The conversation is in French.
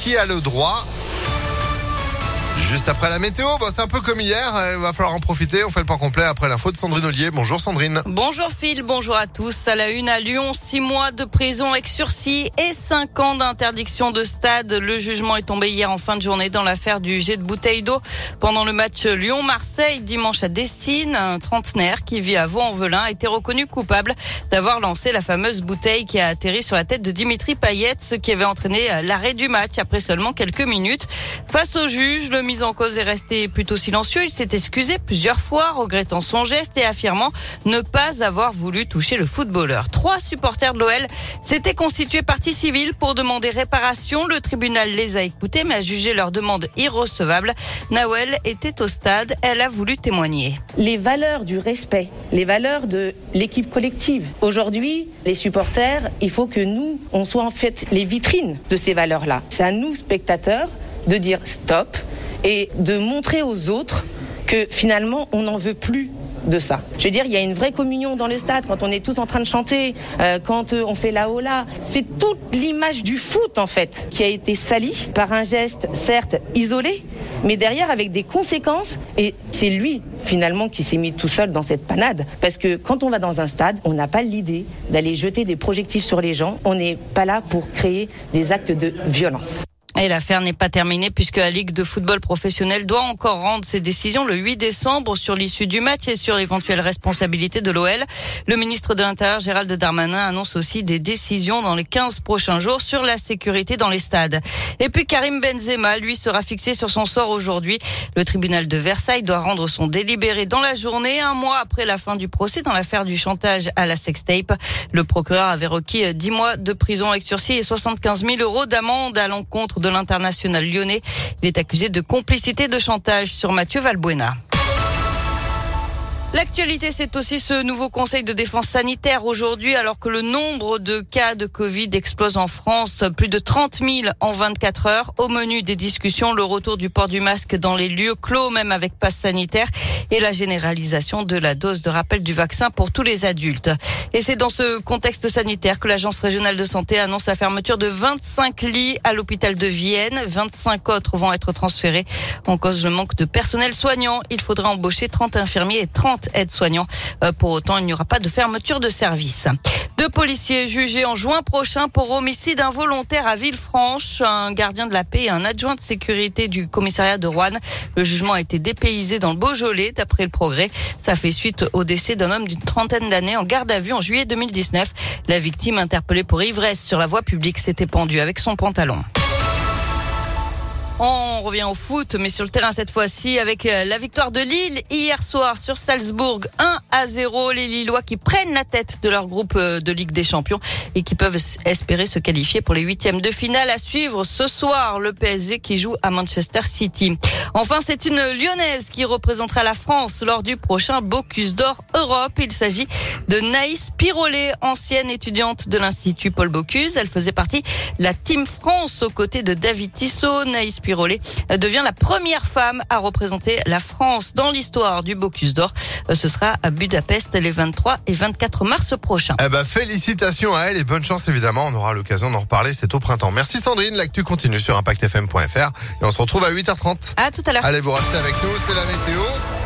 qui a le droit Juste après la météo, bah, c'est un peu comme hier, il va falloir en profiter. On fait le point complet après l'info de Sandrine Ollier. Bonjour Sandrine. Bonjour Phil, bonjour à tous. À la une à Lyon, six mois de prison avec sursis et cinq ans d'interdiction de stade. Le jugement est tombé hier en fin de journée dans l'affaire du jet de bouteille d'eau pendant le match Lyon-Marseille dimanche à Dessine. Un trentenaire qui vit à Vaux-en-Velin a été reconnu coupable d'avoir lancé la fameuse bouteille qui a atterri sur la tête de Dimitri Payet, ce qui avait entraîné l'arrêt du match après seulement quelques minutes. Face au juge, le mis en cause est resté plutôt silencieux. Il s'est excusé plusieurs fois, regrettant son geste et affirmant ne pas avoir voulu toucher le footballeur. Trois supporters de l'OL s'étaient constitués partie civile pour demander réparation. Le tribunal les a écoutés, mais a jugé leur demande irrecevable. Nawel était au stade. Elle a voulu témoigner. Les valeurs du respect, les valeurs de l'équipe collective. Aujourd'hui, les supporters, il faut que nous, on soit en fait les vitrines de ces valeurs-là. C'est à nous, spectateurs, de dire stop et de montrer aux autres que finalement on n'en veut plus de ça. Je veux dire, il y a une vraie communion dans le stade quand on est tous en train de chanter, euh, quand euh, on fait la hola. C'est toute l'image du foot en fait qui a été salie par un geste certes isolé, mais derrière avec des conséquences. Et c'est lui finalement qui s'est mis tout seul dans cette panade. Parce que quand on va dans un stade, on n'a pas l'idée d'aller jeter des projectiles sur les gens. On n'est pas là pour créer des actes de violence. Et l'affaire n'est pas terminée puisque la Ligue de football professionnel doit encore rendre ses décisions le 8 décembre sur l'issue du match et sur l'éventuelle responsabilité de l'OL. Le ministre de l'Intérieur Gérald Darmanin annonce aussi des décisions dans les 15 prochains jours sur la sécurité dans les stades. Et puis Karim Benzema, lui, sera fixé sur son sort aujourd'hui. Le tribunal de Versailles doit rendre son délibéré dans la journée, un mois après la fin du procès dans l'affaire du chantage à la sextape. Le procureur avait requis 10 mois de prison avec sursis et 75 000 euros d'amende à l'encontre de l'international lyonnais. Il est accusé de complicité de chantage sur Mathieu Valbuena. L'actualité, c'est aussi ce nouveau conseil de défense sanitaire aujourd'hui, alors que le nombre de cas de Covid explose en France, plus de 30 000 en 24 heures. Au menu des discussions, le retour du port du masque dans les lieux clos, même avec passe sanitaire, et la généralisation de la dose de rappel du vaccin pour tous les adultes. Et c'est dans ce contexte sanitaire que l'Agence régionale de santé annonce la fermeture de 25 lits à l'hôpital de Vienne. 25 autres vont être transférés en cause le manque de personnel soignant. Il faudra embaucher 30 infirmiers et 30 aides-soignants. Euh, pour autant, il n'y aura pas de fermeture de service. Deux policiers jugés en juin prochain pour homicide involontaire à Villefranche. Un gardien de la paix et un adjoint de sécurité du commissariat de Rouen. Le jugement a été dépaysé dans le Beaujolais, d'après le progrès. Ça fait suite au décès d'un homme d'une trentaine d'années en garde à vue en juillet 2019. La victime interpellée pour ivresse sur la voie publique s'était pendue avec son pantalon. On revient au foot, mais sur le terrain cette fois-ci avec euh, la victoire de Lille hier soir sur Salzbourg 1 à 0. Les Lillois qui prennent la tête de leur groupe euh, de Ligue des Champions et qui peuvent espérer se qualifier pour les huitièmes de finale à suivre ce soir. Le PSG qui joue à Manchester City. Enfin, c'est une Lyonnaise qui représentera la France lors du prochain Bocuse d'Or Europe. Il s'agit de Naïs Pirolet, ancienne étudiante de l'Institut Paul Bocuse. Elle faisait partie de la Team France aux côtés de David Tissot. Naïs devient la première femme à représenter la France dans l'histoire du Bocuse d'Or. Ce sera à Budapest les 23 et 24 mars prochains. Eh ben, félicitations à elle et bonne chance évidemment. On aura l'occasion d'en reparler. C'est au printemps. Merci Sandrine. L'actu continue sur ImpactFM.fr et on se retrouve à 8h30. À tout à l'heure. Allez, vous restez avec nous. C'est la météo.